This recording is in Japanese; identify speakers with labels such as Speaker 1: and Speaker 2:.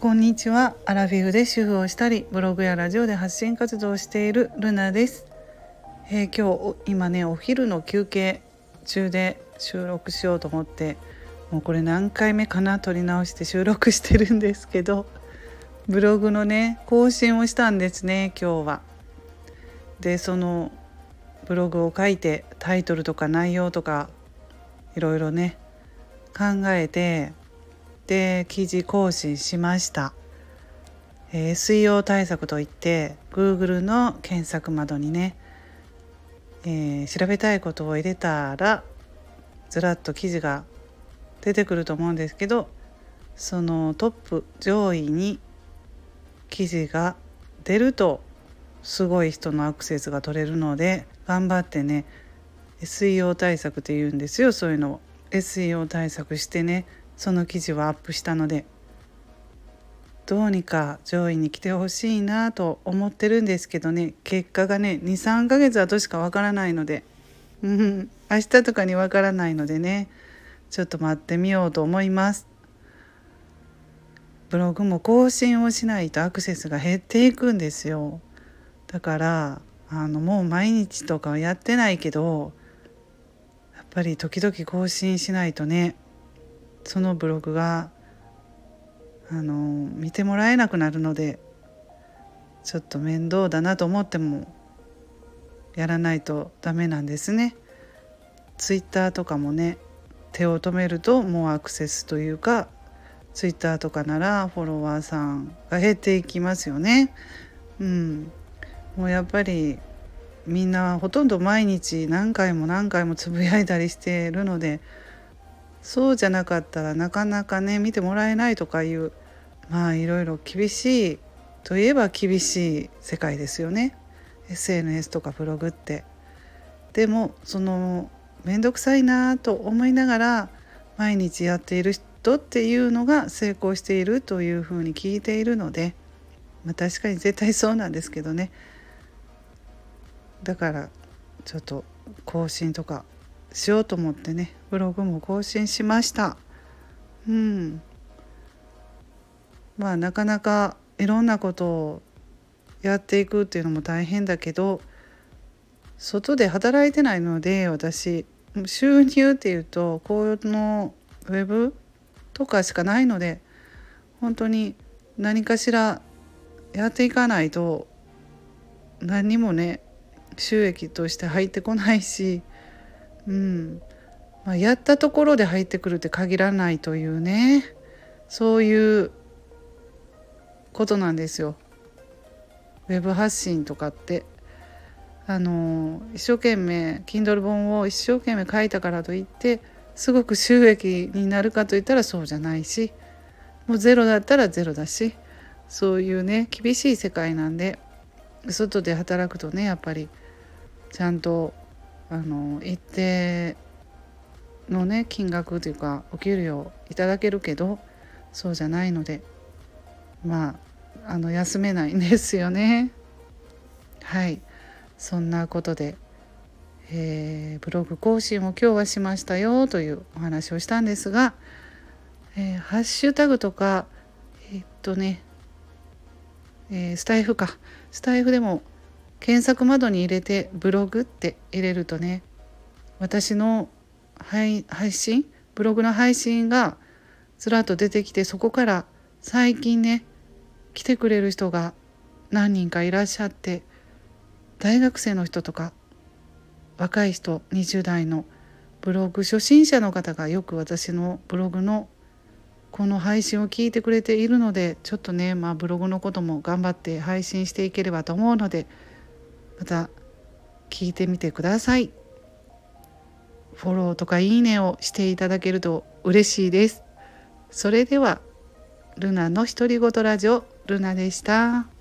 Speaker 1: こんにちはアラフィフで主婦をしたりブログやラジオで発信活動をしているルナです、えー、今日今ねお昼の休憩中で収録しようと思ってもうこれ何回目かな撮り直して収録してるんですけどブログのね更新をしたんですね今日は。でそのブログを書いてタイトルとか内容とかいろいろね考えてで記事更新しました、えー、SEO 対策といって Google の検索窓にね、えー、調べたいことを入れたらずらっと記事が出てくると思うんですけどそのトップ上位に記事が出るとすごい人のアクセスが取れるので頑張ってね SEO 対策って言うんですよ。そういうのを SEO 対策してねその記事はアップしたのでどうにか上位に来てほしいなと思ってるんですけどね結果がね23ヶ月後しかわからないのでうん明日とかにわからないのでねちょっと待ってみようと思います。ブログも更新をしないとアクセスが減っていくんですよ。だからあのもう毎日とかはやってないけどやっぱり時々更新しないとねそのブログがあの見てもらえなくなるのでちょっと面倒だなと思ってもやらないとダメなんですね。ツイッターとかもね手を止めるともうアクセスというかツイッターとかならフォロワーさんが減っていきますよね。うん、もうやっぱりみんなほとんど毎日何回も何回もつぶやいたりしているのでそうじゃなかったらなかなかね見てもらえないとかいうまあいろいろ厳しいといえば厳しい世界ですよね SNS とかブログって。でもその面倒くさいなと思いながら毎日やっている人っていうのが成功しているというふうに聞いているので、まあ、確かに絶対そうなんですけどねだからちょっと更新とかしようと思ってねブログも更新しました。うん。まあなかなかいろんなことをやっていくっていうのも大変だけど外で働いてないので私。収入っていうとこのウェブとかしかないので本当に何かしらやっていかないと何にもね収益として入ってこないし、うん。まあ、やったところで入ってくるって限らないというね。そういうことなんですよ。ウェブ発信とかって。あの一生懸命 Kindle 本を一生懸命書いたからといってすごく収益になるかといったらそうじゃないしもうゼロだったらゼロだしそういうね厳しい世界なんで外で働くとねやっぱりちゃんとあの一定のね金額というかお給料いただけるけどそうじゃないのでまああの休めないんですよね。はいそんなことで、えー、ブログ更新を今日はしましたよというお話をしたんですが、えー、ハッシュタグとかえー、っとね、えスタイフかスタイフでも検索窓に入れてブログって入れるとね私の配信ブログの配信がずらっと出てきてそこから最近ね来てくれる人が何人かいらっしゃって大学生の人とか若い人20代のブログ初心者の方がよく私のブログのこの配信を聞いてくれているのでちょっとね、まあ、ブログのことも頑張って配信していければと思うのでまた聞いてみてくださいフォローとかいいねをしていただけると嬉しいですそれではルナの独り言ラジオルナでした。